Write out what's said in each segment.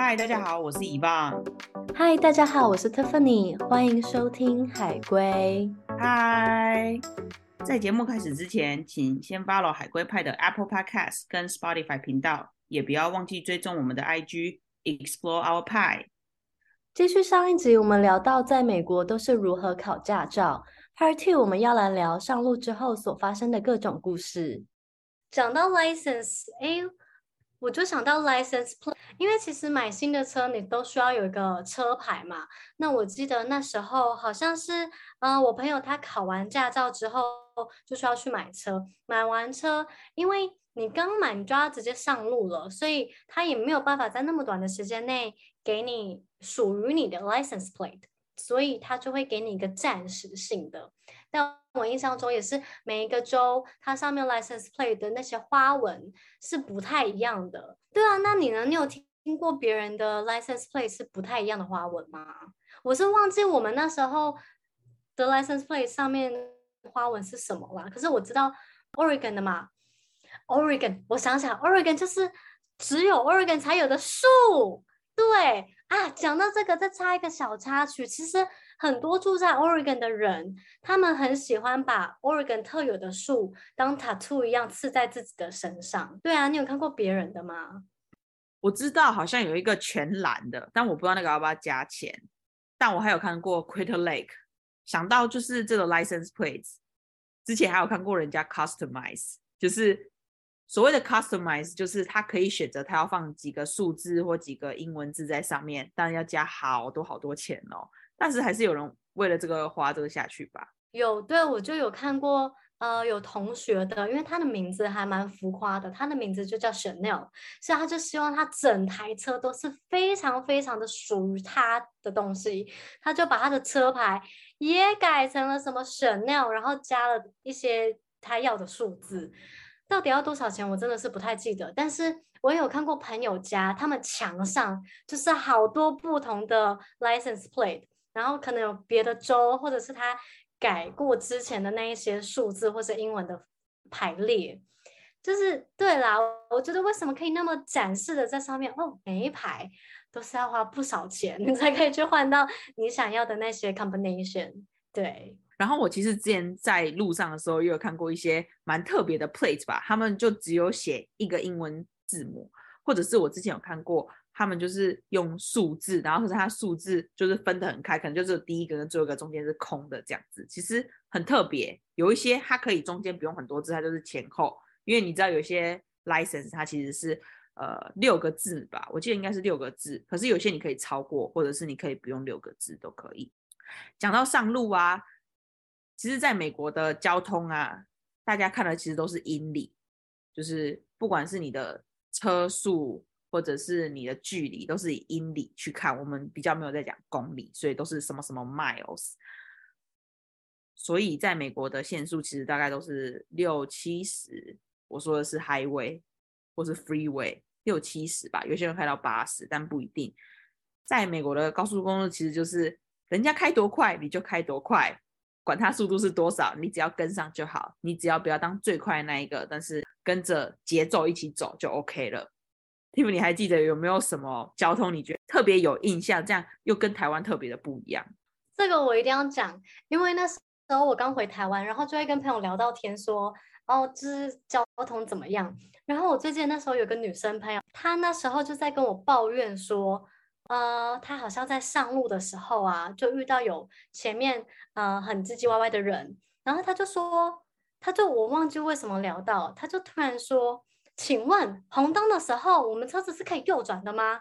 嗨，大家好，我是伊棒。嗨，大家好，我是 Tiffany，欢迎收听海龟。嗨，在节目开始之前，请先 follow 海龟派的 Apple Podcast 跟 Spotify 频道，也不要忘记追踪我们的 IG Explore Our Pie。继续上一集，我们聊到在美国都是如何考驾照。Part Two，我们要来聊上路之后所发生的各种故事。讲到 license，哎，我就想到 license plate，因为其实买新的车你都需要有一个车牌嘛。那我记得那时候好像是，呃，我朋友他考完驾照之后就需要去买车，买完车，因为你刚买你就要直接上路了，所以他也没有办法在那么短的时间内给你属于你的 license plate。所以他就会给你一个暂时性的，但我印象中也是每一个州它上面 license plate 的那些花纹是不太一样的。对啊，那你呢？你有听过别人的 license plate 是不太一样的花纹吗？我是忘记我们那时候的 license plate 上面花纹是什么了。可是我知道 Oregon 的嘛，Oregon，我想想，Oregon 就是只有 Oregon 才有的树，对。啊，讲到这个，再插一个小插曲。其实很多住在 Oregon 的人，他们很喜欢把 Oregon 特有的树当 tattoo 一样刺在自己的身上。对啊，你有看过别人的吗？我知道好像有一个全蓝的，但我不知道那个要不要加钱。但我还有看过 Crater Lake，想到就是这个 license plates。之前还有看过人家 customize，就是。所谓的 customize 就是他可以选择他要放几个数字或几个英文字在上面，当然要加好多好多钱哦。但是还是有人为了这个花这个下去吧？有，对，我就有看过，呃，有同学的，因为他的名字还蛮浮夸的，他的名字就叫 Chanel，所以他就希望他整台车都是非常非常的属于他的东西，他就把他的车牌也改成了什么 Chanel，然后加了一些他要的数字。到底要多少钱？我真的是不太记得，但是我有看过朋友家，他们墙上就是好多不同的 license plate，然后可能有别的州，或者是他改过之前的那一些数字或是英文的排列，就是对啦。我觉得为什么可以那么展示的在上面？哦，每一排都是要花不少钱，你才可以去换到你想要的那些 combination，对。然后我其实之前在路上的时候，也有看过一些蛮特别的 plate 吧，他们就只有写一个英文字母，或者是我之前有看过，他们就是用数字，然后可是它数字就是分得很开，可能就是第一个跟最后一个中间是空的这样子，其实很特别。有一些它可以中间不用很多字，它就是前后，因为你知道有些 license 它其实是呃六个字吧，我记得应该是六个字，可是有些你可以超过，或者是你可以不用六个字都可以。讲到上路啊。其实，在美国的交通啊，大家看的其实都是英里，就是不管是你的车速或者是你的距离，都是以英里去看。我们比较没有在讲公里，所以都是什么什么 miles。所以，在美国的限速其实大概都是六七十。我说的是 highway 或是 freeway，六七十吧。有些人开到八十，但不一定。在美国的高速公路，其实就是人家开多快，你就开多快。管它速度是多少，你只要跟上就好。你只要不要当最快那一个，但是跟着节奏一起走就 OK 了。Tim，你还记得有没有什么交通你觉得特别有印象？这样又跟台湾特别的不一样？这个我一定要讲，因为那时候我刚回台湾，然后就会跟朋友聊到天说，哦，就是交通怎么样？然后我最近那时候有个女生朋友，她那时候就在跟我抱怨说。呃，他好像在上路的时候啊，就遇到有前面呃很唧唧歪歪的人，然后他就说，他就我忘记为什么聊到，他就突然说，请问红灯的时候，我们车子是可以右转的吗？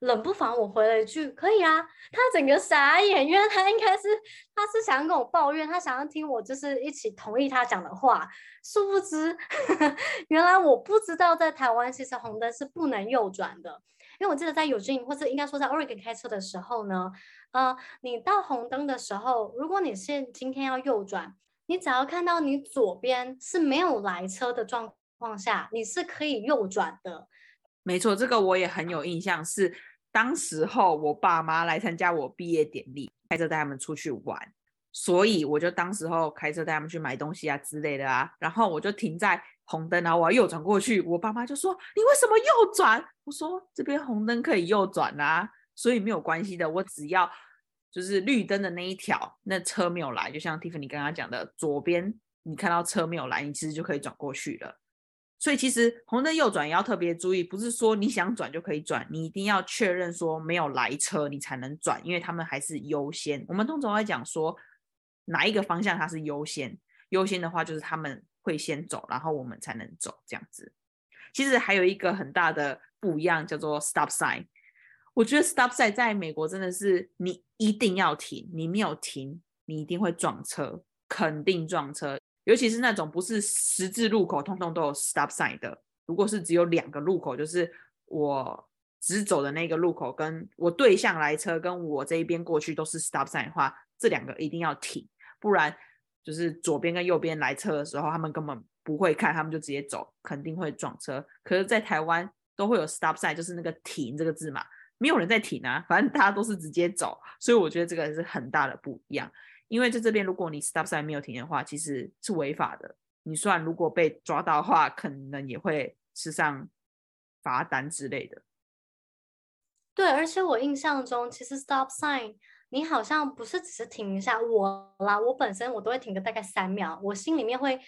冷不防我回了一句，可以啊。他整个傻眼，因为他应该是他是想要跟我抱怨，他想要听我就是一起同意他讲的话，殊不知呵 呵原来我不知道在台湾其实红灯是不能右转的。因为我记得在 Eugene 或者应该说在 Oregon 开车的时候呢，呃，你到红灯的时候，如果你是今天要右转，你只要看到你左边是没有来车的状况下，你是可以右转的。没错，这个我也很有印象，是当时候我爸妈来参加我毕业典礼，开车带他们出去玩，所以我就当时候开车带他们去买东西啊之类的啊，然后我就停在红灯，然后我要右转过去，我爸妈就说：“你为什么右转？”我说：“这边红灯可以右转啊，所以没有关系的，我只要就是绿灯的那一条，那车没有来，就像 Tiffany 刚刚讲的，左边你看到车没有来，你其实就可以转过去了。所以其实红灯右转也要特别注意，不是说你想转就可以转，你一定要确认说没有来车你才能转，因为他们还是优先。我们通常会讲说哪一个方向它是优先，优先的话就是他们。会先走，然后我们才能走，这样子。其实还有一个很大的不一样，叫做 stop sign。我觉得 stop sign 在美国真的是你一定要停，你没有停，你一定会撞车，肯定撞车。尤其是那种不是十字路口，通通都有 stop sign 的。如果是只有两个路口，就是我直走的那个路口，跟我对向来车跟我这一边过去都是 stop sign 的话，这两个一定要停，不然。就是左边跟右边来车的时候，他们根本不会看，他们就直接走，肯定会撞车。可是，在台湾都会有 stop sign，就是那个停这个字嘛，没有人在停啊，反正大家都是直接走。所以我觉得这个是很大的不一样。因为在这边，如果你 stop sign 没有停的话，其实是违法的。你算如果被抓到的话，可能也会吃上罚单之类的。对，而且我印象中，其实 stop sign。你好像不是只是停一下我啦，我本身我都会停个大概三秒，我心里面会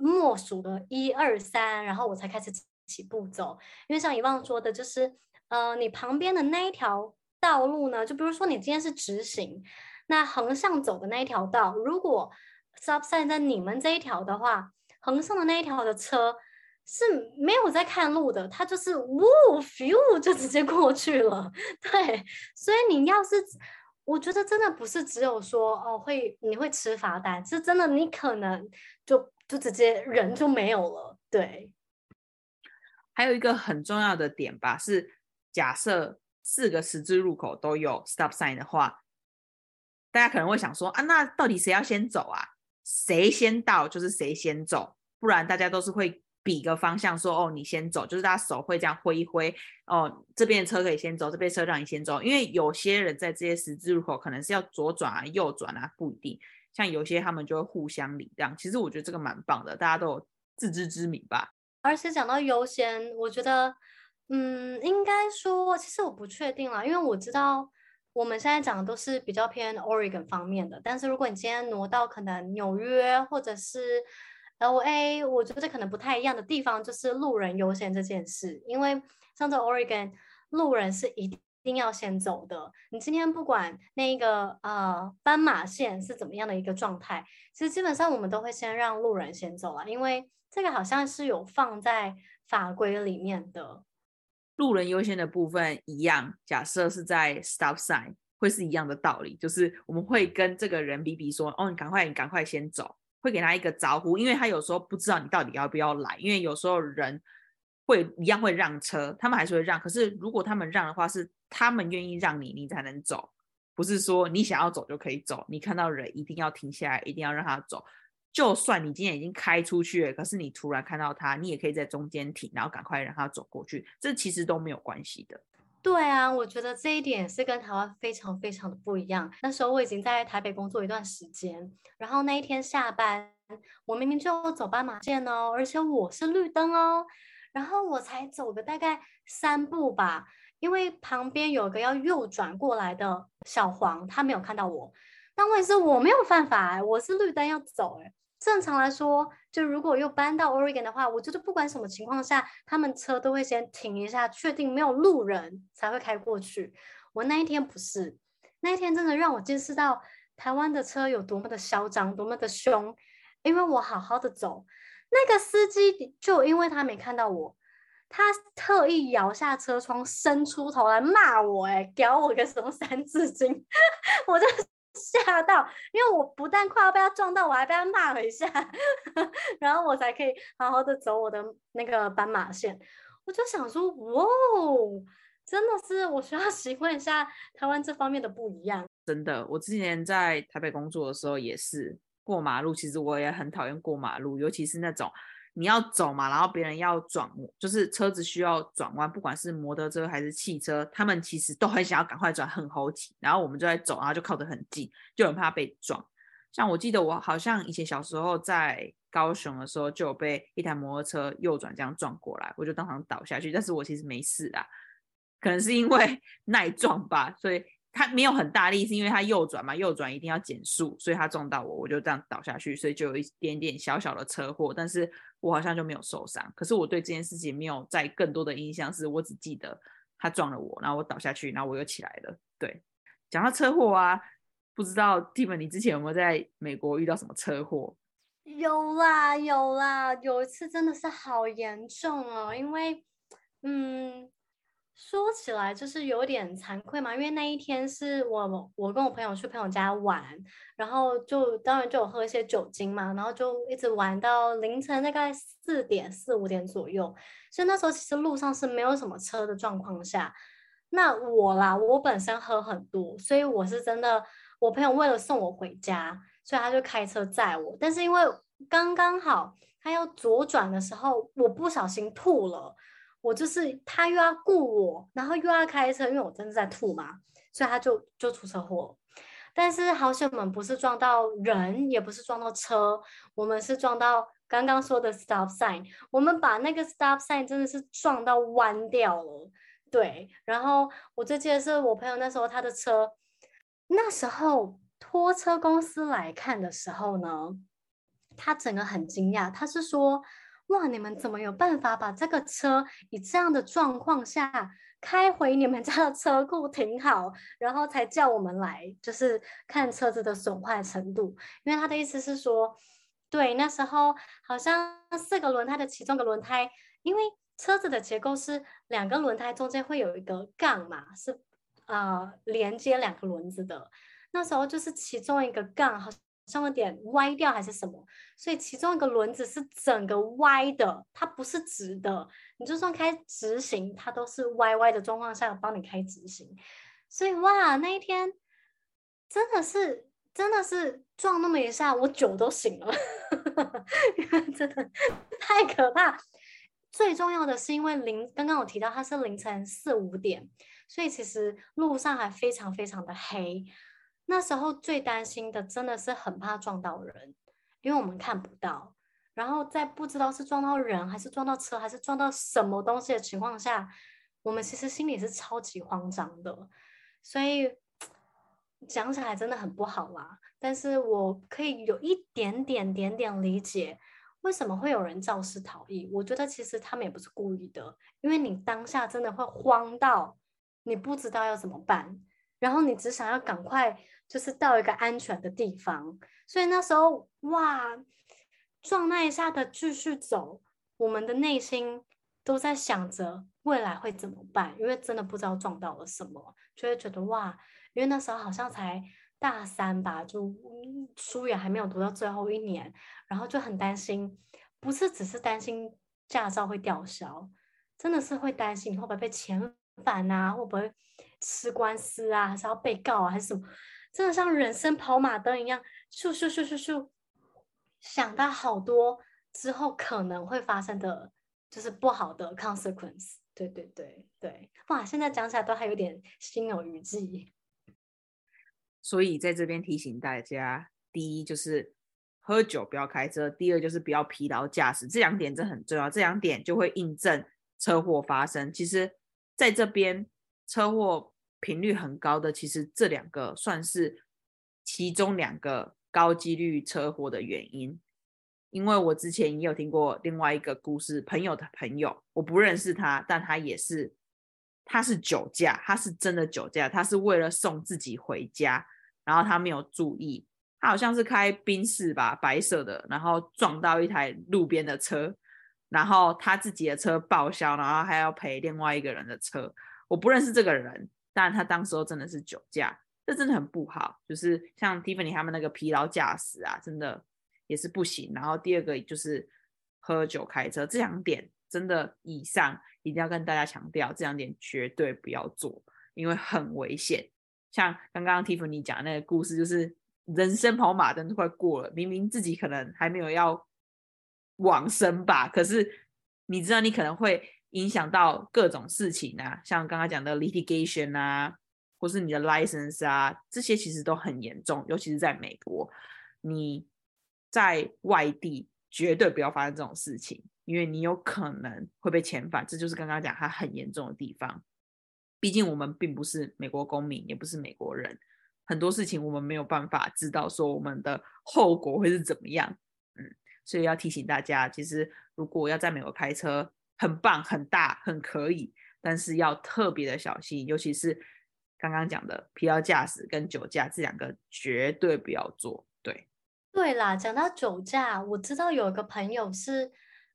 默数的一二三，然后我才开始起步走。因为像以往说的，就是呃，你旁边的那一条道路呢，就比如说你今天是直行，那横向走的那一条道，如果 stop sign 在你们这一条的话，横向的那一条的车是没有在看路的，它就是呜咻就直接过去了。对，所以你要是。我觉得真的不是只有说哦会你会吃罚单，是真的你可能就就直接人就没有了。对，还有一个很重要的点吧，是假设四个十字路口都有 stop sign 的话，大家可能会想说啊，那到底谁要先走啊？谁先到就是谁先走，不然大家都是会。比个方向说哦，你先走，就是他手会这样挥一挥哦，这边的车可以先走，这边车让你先走。因为有些人在这些十字路口可能是要左转啊、右转啊，不一定。像有些他们就会互相礼让。其实我觉得这个蛮棒的，大家都有自知之明吧。而且讲到优先，我觉得嗯，应该说其实我不确定啦，因为我知道我们现在讲的都是比较偏 Oregon 方面的，但是如果你今天挪到可能纽约或者是。L A，我觉得可能不太一样的地方就是路人优先这件事，因为像在 Oregon，路人是一定要先走的。你今天不管那个呃斑马线是怎么样的一个状态，其实基本上我们都会先让路人先走啊，因为这个好像是有放在法规里面的。路人优先的部分一样，假设是在 stop sign 会是一样的道理，就是我们会跟这个人比比说，哦，你赶快，你赶快先走。会给他一个招呼，因为他有时候不知道你到底要不要来，因为有时候人会一样会让车，他们还是会让。可是如果他们让的话，是他们愿意让你，你才能走，不是说你想要走就可以走。你看到人一定要停下来，一定要让他走。就算你今天已经开出去了，可是你突然看到他，你也可以在中间停，然后赶快让他走过去，这其实都没有关系的。对啊，我觉得这一点是跟台湾非常非常的不一样。那时候我已经在台北工作一段时间，然后那一天下班，我明明就走斑马线哦，而且我是绿灯哦，然后我才走个大概三步吧，因为旁边有个要右转过来的小黄，他没有看到我，但问题是我没有犯法，我是绿灯要走诶。正常来说，就如果又搬到 Oregon 的话，我觉得不管什么情况下，他们车都会先停一下，确定没有路人才会开过去。我那一天不是，那一天真的让我见识到台湾的车有多么的嚣张，多么的凶。因为我好好的走，那个司机就因为他没看到我，他特意摇下车窗，伸出头来骂我，哎，屌我个什么三字经，我就。吓到，因为我不但快要被他撞到，我还被他骂了一下，然后我才可以好好的走我的那个斑马线。我就想说，哇，真的是我需要 习惯一下台湾这方面的不一样。真的，我之前在台北工作的时候也是过马路，其实我也很讨厌过马路，尤其是那种。你要走嘛，然后别人要转，就是车子需要转弯，不管是摩托车还是汽车，他们其实都很想要赶快转，很猴急。然后我们就在走，然后就靠得很近，就很怕被撞。像我记得我好像以前小时候在高雄的时候就有被一台摩托车右转这样撞过来，我就当场倒下去，但是我其实没事啦，可能是因为 耐撞吧，所以他没有很大力，是因为他右转嘛，右转一定要减速，所以他撞到我，我就这样倒下去，所以就有一点点小小的车祸，但是我好像就没有受伤。可是我对这件事情没有再更多的印象，是我只记得他撞了我，然后我倒下去，然后我又起来了。对，讲到车祸啊。不知道 t i m 你之前有没有在美国遇到什么车祸？有啦，有啦，有一次真的是好严重哦。因为，嗯，说起来就是有点惭愧嘛。因为那一天是我我跟我朋友去朋友家玩，然后就当然就有喝一些酒精嘛，然后就一直玩到凌晨大概四点四五点左右。所以那时候其实路上是没有什么车的状况下，那我啦，我本身喝很多，所以我是真的。我朋友为了送我回家，所以他就开车载我。但是因为刚刚好他要左转的时候，我不小心吐了。我就是他又要顾我，然后又要开车，因为我真的在吐嘛，所以他就就出车祸。但是好险我们不是撞到人，也不是撞到车，我们是撞到刚刚说的 stop sign。我们把那个 stop sign 真的是撞到弯掉了。对，然后我最记得是我朋友那时候他的车。那时候拖车公司来看的时候呢，他整个很惊讶，他是说：“哇，你们怎么有办法把这个车以这样的状况下开回你们家的车库停好，然后才叫我们来，就是看车子的损坏程度？因为他的意思是说，对，那时候好像四个轮胎的其中一个轮胎，因为车子的结构是两个轮胎中间会有一个杠嘛，是。”啊、连接两个轮子的，那时候就是其中一个杠好像有点歪掉还是什么，所以其中一个轮子是整个歪的，它不是直的。你就算开直行，它都是歪歪的状况下帮你开直行。所以哇，那一天真的是真的是撞那么一下，我酒都醒了，真的太可怕。最重要的是，因为凌刚刚我提到它是凌晨四五点。所以其实路上还非常非常的黑，那时候最担心的真的是很怕撞到人，因为我们看不到，然后在不知道是撞到人还是撞到车还是撞到什么东西的情况下，我们其实心里是超级慌张的，所以讲起来真的很不好啦。但是我可以有一点点点点理解为什么会有人肇事逃逸，我觉得其实他们也不是故意的，因为你当下真的会慌到。你不知道要怎么办，然后你只想要赶快就是到一个安全的地方，所以那时候哇，撞那一下的继续走，我们的内心都在想着未来会怎么办，因为真的不知道撞到了什么，就会觉得哇，因为那时候好像才大三吧，就书也还没有读到最后一年，然后就很担心，不是只是担心驾照会吊销，真的是会担心会不会被遣返啊，会不会吃官司啊，还是要被告啊，还是什么？真的像人生跑马灯一样，咻咻咻咻咻，想到好多之后可能会发生的，就是不好的 consequence。对对对对，哇，现在讲起来都还有点心有余悸。所以在这边提醒大家，第一就是喝酒不要开车，第二就是不要疲劳驾驶，这两点真很重要，这两点就会印证车祸发生。其实。在这边车祸频率很高的，其实这两个算是其中两个高几率车祸的原因。因为我之前也有听过另外一个故事，朋友的朋友，我不认识他，但他也是，他是酒驾，他是真的酒驾，他是为了送自己回家，然后他没有注意，他好像是开宾士吧，白色的，然后撞到一台路边的车。然后他自己的车报销，然后还要赔另外一个人的车。我不认识这个人，但他当时候真的是酒驾，这真的很不好。就是像 Tiffany 他们那个疲劳驾驶啊，真的也是不行。然后第二个就是喝酒开车，这两点真的以上一定要跟大家强调，这两点绝对不要做，因为很危险。像刚刚 Tiffany 讲的那个故事，就是人生跑马灯都快过了，明明自己可能还没有要。往生吧，可是你知道你可能会影响到各种事情啊，像刚刚讲的 litigation 啊，或是你的 license 啊，这些其实都很严重，尤其是在美国，你在外地绝对不要发生这种事情，因为你有可能会被遣返，这就是刚刚讲它很严重的地方。毕竟我们并不是美国公民，也不是美国人，很多事情我们没有办法知道说我们的后果会是怎么样。嗯，所以要提醒大家，其实如果要在美国开车，很棒、很大、很可以，但是要特别的小心，尤其是刚刚讲的疲劳驾驶跟酒驾这两个绝对不要做。对，对啦，讲到酒驾，我知道有一个朋友是，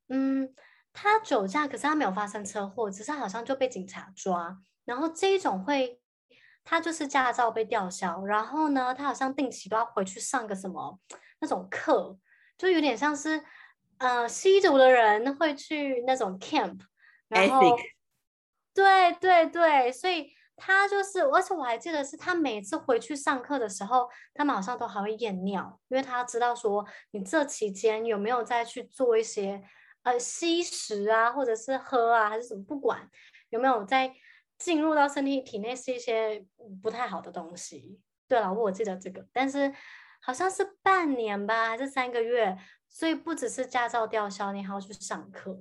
嗯，他酒驾，可是他没有发生车祸，只是好像就被警察抓。然后这一种会，他就是驾照被吊销，然后呢，他好像定期都要回去上个什么那种课，就有点像是。呃，吸毒的人会去那种 camp，然后对对对，所以他就是，而且我还记得是他每次回去上课的时候，他们好像都还会验尿，因为他知道说你这期间有没有再去做一些呃吸食啊，或者是喝啊，还是什么，不管有没有在进入到身体体内是一些不太好的东西。对了，我记得这个，但是好像是半年吧，还是三个月。所以不只是驾照吊销，你还要去上课。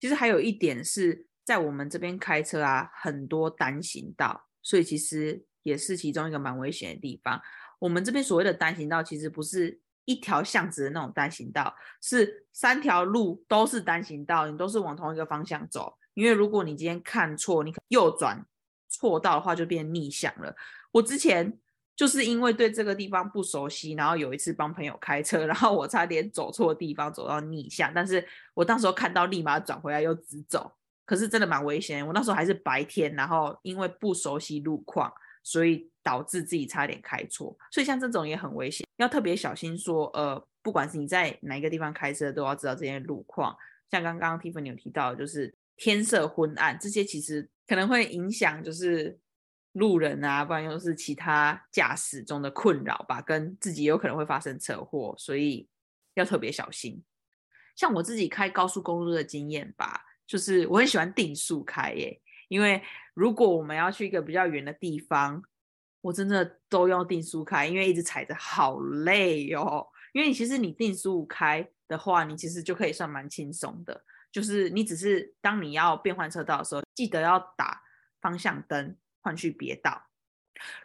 其实还有一点是在我们这边开车啊，很多单行道，所以其实也是其中一个蛮危险的地方。我们这边所谓的单行道，其实不是一条巷子的那种单行道，是三条路都是单行道，你都是往同一个方向走。因为如果你今天看错，你右转错道的话，就变逆向了。我之前。就是因为对这个地方不熟悉，然后有一次帮朋友开车，然后我差点走错地方，走到逆向，但是我当时候看到立马转回来又直走，可是真的蛮危险。我那时候还是白天，然后因为不熟悉路况，所以导致自己差点开错。所以像这种也很危险，要特别小心说。呃，不管是你在哪一个地方开车，都要知道这些路况。像刚刚 Tiffany 有提到，就是天色昏暗，这些其实可能会影响，就是。路人啊，不然又是其他驾驶中的困扰吧，跟自己有可能会发生车祸，所以要特别小心。像我自己开高速公路的经验吧，就是我很喜欢定速开耶，因为如果我们要去一个比较远的地方，我真的都要定速开，因为一直踩着好累哦。因为其实你定速开的话，你其实就可以算蛮轻松的，就是你只是当你要变换车道的时候，记得要打方向灯。换去别道，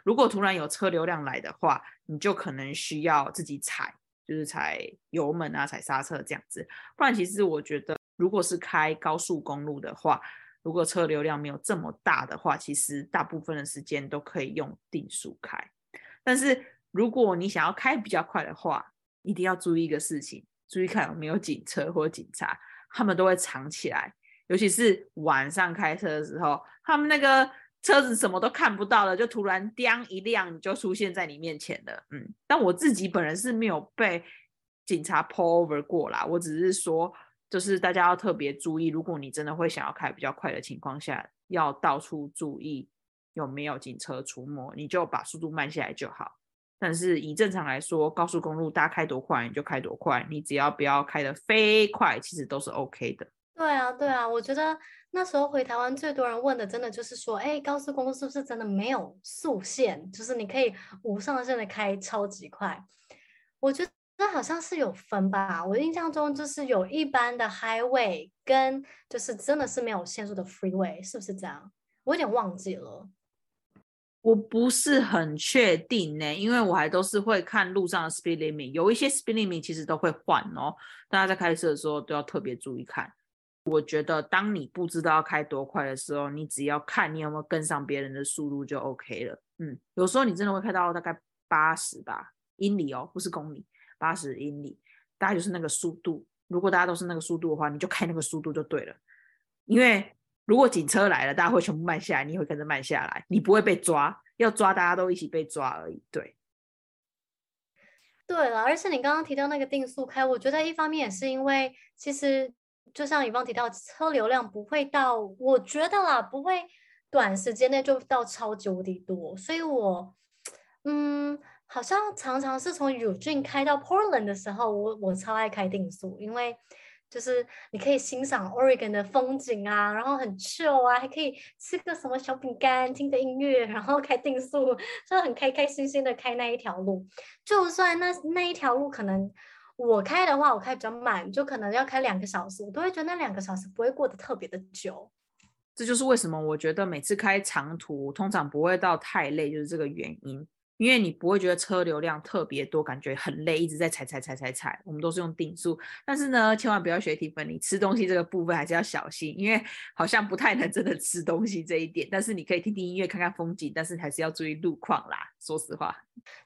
如果突然有车流量来的话，你就可能需要自己踩，就是踩油门啊，踩刹车这样子。不然，其实我觉得，如果是开高速公路的话，如果车流量没有这么大的话，其实大部分的时间都可以用定速开。但是，如果你想要开比较快的话，一定要注意一个事情，注意看有没有警车或警察，他们都会藏起来，尤其是晚上开车的时候，他们那个。车子什么都看不到了，就突然叮一亮，你就出现在你面前了。嗯，但我自己本人是没有被警察 pull over 过啦。我只是说，就是大家要特别注意，如果你真的会想要开比较快的情况下，要到处注意有没有警车出没，你就把速度慢下来就好。但是以正常来说，高速公路大家开多快你就开多快，你只要不要开得飞快，其实都是 OK 的。对啊，对啊，我觉得那时候回台湾最多人问的，真的就是说，哎，高速公路是不是真的没有速限？就是你可以无上限的开超级快。我觉得好像是有分吧，我印象中就是有一般的 highway 跟就是真的是没有限速的 freeway，是不是这样？我有点忘记了，我不是很确定呢，因为我还都是会看路上的 speed limit，有一些 speed limit 其实都会换哦，大家在开车的时候都要特别注意看。我觉得，当你不知道要开多快的时候，你只要看你有没有跟上别人的速度就 OK 了。嗯，有时候你真的会开到大概八十吧，英里哦，不是公里，八十英里，大概就是那个速度。如果大家都是那个速度的话，你就开那个速度就对了。因为如果警车来了，大家会全部慢下来，你会跟着慢下来，你不会被抓。要抓，大家都一起被抓而已。对，对了，而且你刚刚提到那个定速开，我觉得一方面也是因为其实。就像以方提到，车流量不会到，我觉得啦，不会短时间内就到超级无敌多，所以我，嗯，好像常常是从 Eugene 开到 Portland 的时候，我我超爱开定速，因为就是你可以欣赏 Oregon 的风景啊，然后很 chill 啊，还可以吃个什么小饼干，听着音乐，然后开定速，就很开开心心的开那一条路，就算那那一条路可能。我开的话，我开比较慢，就可能要开两个小时，我都会觉得那两个小时不会过得特别的久。这就是为什么我觉得每次开长途通常不会到太累，就是这个原因。因为你不会觉得车流量特别多，感觉很累，一直在踩踩踩踩踩。我们都是用定速，但是呢，千万不要学 Tiffany，吃东西这个部分还是要小心，因为好像不太能真的吃东西这一点。但是你可以听听音乐，看看风景，但是还是要注意路况啦。说实话。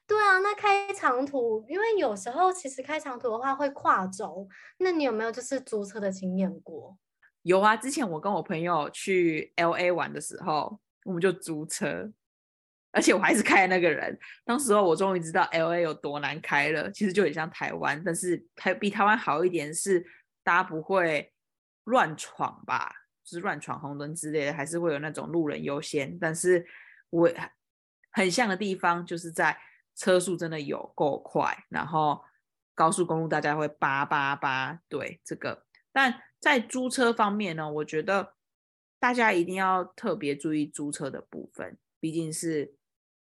对啊，那开长途，因为有时候其实开长途的话会跨州，那你有没有就是租车的经验过？有啊，之前我跟我朋友去 LA 玩的时候，我们就租车。而且我还是开的那个人，当时候我终于知道 LA 有多难开了。其实就很像台湾，但是还比台湾好一点是，大家不会乱闯吧，就是乱闯红灯之类的，还是会有那种路人优先。但是我很像的地方就是在车速真的有够快，然后高速公路大家会叭叭叭，对这个。但在租车方面呢，我觉得大家一定要特别注意租车的部分，毕竟是。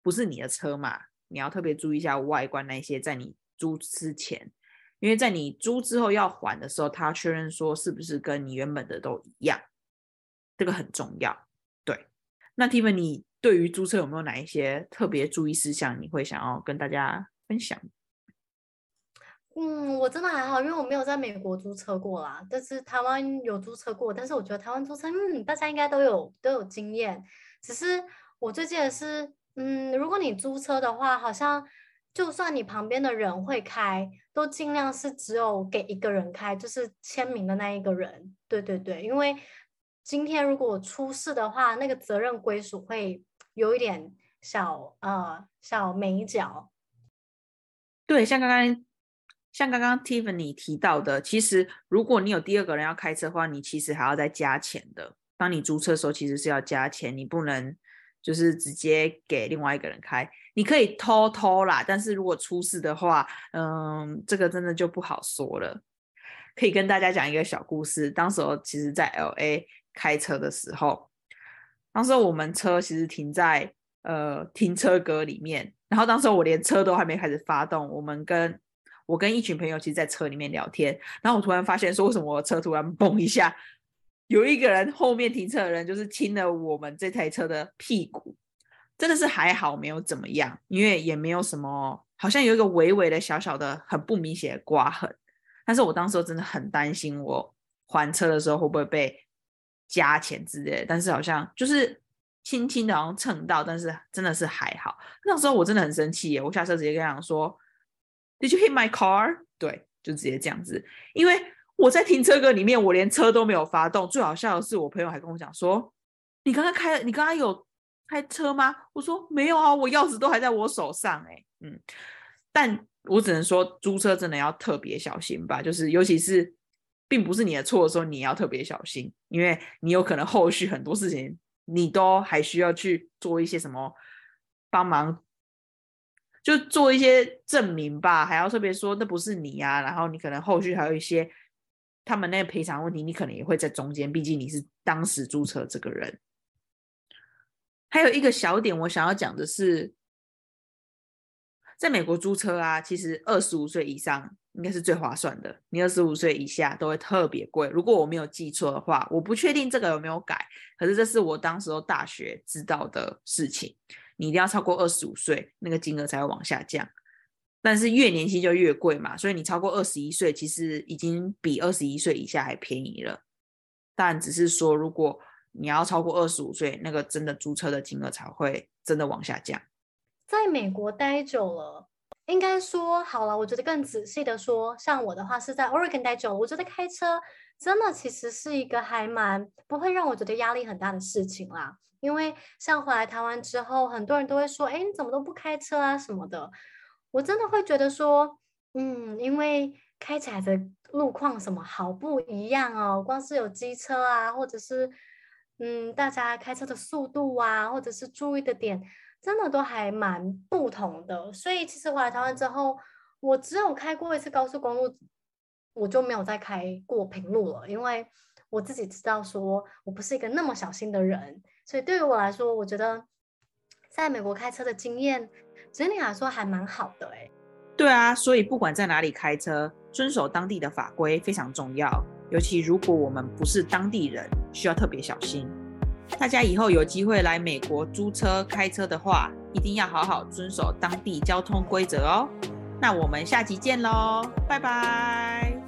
不是你的车嘛？你要特别注意一下外观那些，在你租之前，因为在你租之后要还的时候，他确认说是不是跟你原本的都一样，这个很重要。对，那 t i f a n 你对于租车有没有哪一些特别注意事项，你会想要跟大家分享？嗯，我真的还好，因为我没有在美国租车过啦，但是台湾有租车过，但是我觉得台湾租车，嗯，大家应该都有都有经验，只是我最记得是。嗯，如果你租车的话，好像就算你旁边的人会开，都尽量是只有给一个人开，就是签名的那一个人。对对对，因为今天如果出事的话，那个责任归属会有一点小呃小眉角。对，像刚刚像刚刚 Tiffany 提到的，其实如果你有第二个人要开车的话，你其实还要再加钱的。当你租车的时候，其实是要加钱，你不能。就是直接给另外一个人开，你可以偷偷啦，但是如果出事的话，嗯，这个真的就不好说了。可以跟大家讲一个小故事，当时候其实在 LA 开车的时候，当时我们车其实停在呃停车格里面，然后当时我连车都还没开始发动，我们跟我跟一群朋友其实在车里面聊天，然后我突然发现说，为什么我车突然 嘣一下？有一个人后面停车的人就是亲了我们这台车的屁股，真的是还好没有怎么样，因为也没有什么，好像有一个微微的小小的很不明显的刮痕。但是我当时真的很担心，我还车的时候会不会被加钱之类。但是好像就是轻轻的，好像蹭到，但是真的是还好。那时候我真的很生气耶，我下车直接跟他讲说：“Did you hit my car？” 对，就直接这样子，因为。我在停车格里面，我连车都没有发动。最好笑的是，我朋友还跟我讲说：“你刚刚开，你刚刚有开车吗？”我说：“没有啊，我钥匙都还在我手上。”哎，嗯，但我只能说，租车真的要特别小心吧。就是尤其是并不是你的错的时候，你要特别小心，因为你有可能后续很多事情，你都还需要去做一些什么帮忙，就做一些证明吧，还要特别说那不是你啊。然后你可能后续还有一些。他们那个赔偿问题，你可能也会在中间，毕竟你是当时租车这个人。还有一个小点，我想要讲的是，在美国租车啊，其实二十五岁以上应该是最划算的，你二十五岁以下都会特别贵。如果我没有记错的话，我不确定这个有没有改，可是这是我当时候大学知道的事情，你一定要超过二十五岁，那个金额才会往下降。但是越年轻就越贵嘛，所以你超过二十一岁，其实已经比二十一岁以下还便宜了。但只是说，如果你要超过二十五岁，那个真的租车的金额才会真的往下降。在美国待久了，应该说好了，我觉得更仔细的说，像我的话是在 Oregon 待久了，我觉得开车真的其实是一个还蛮不会让我觉得压力很大的事情啦。因为像回来台湾之后，很多人都会说，哎，你怎么都不开车啊什么的。我真的会觉得说，嗯，因为开起来的路况什么好不一样哦，光是有机车啊，或者是嗯，大家开车的速度啊，或者是注意的点，真的都还蛮不同的。所以其实回来台湾之后，我只有开过一次高速公路，我就没有再开过平路了，因为我自己知道说我不是一个那么小心的人，所以对于我来说，我觉得在美国开车的经验。整体来说还蛮好的哎，对啊，所以不管在哪里开车，遵守当地的法规非常重要，尤其如果我们不是当地人，需要特别小心。大家以后有机会来美国租车、开车的话，一定要好好遵守当地交通规则哦。那我们下集见喽，拜拜。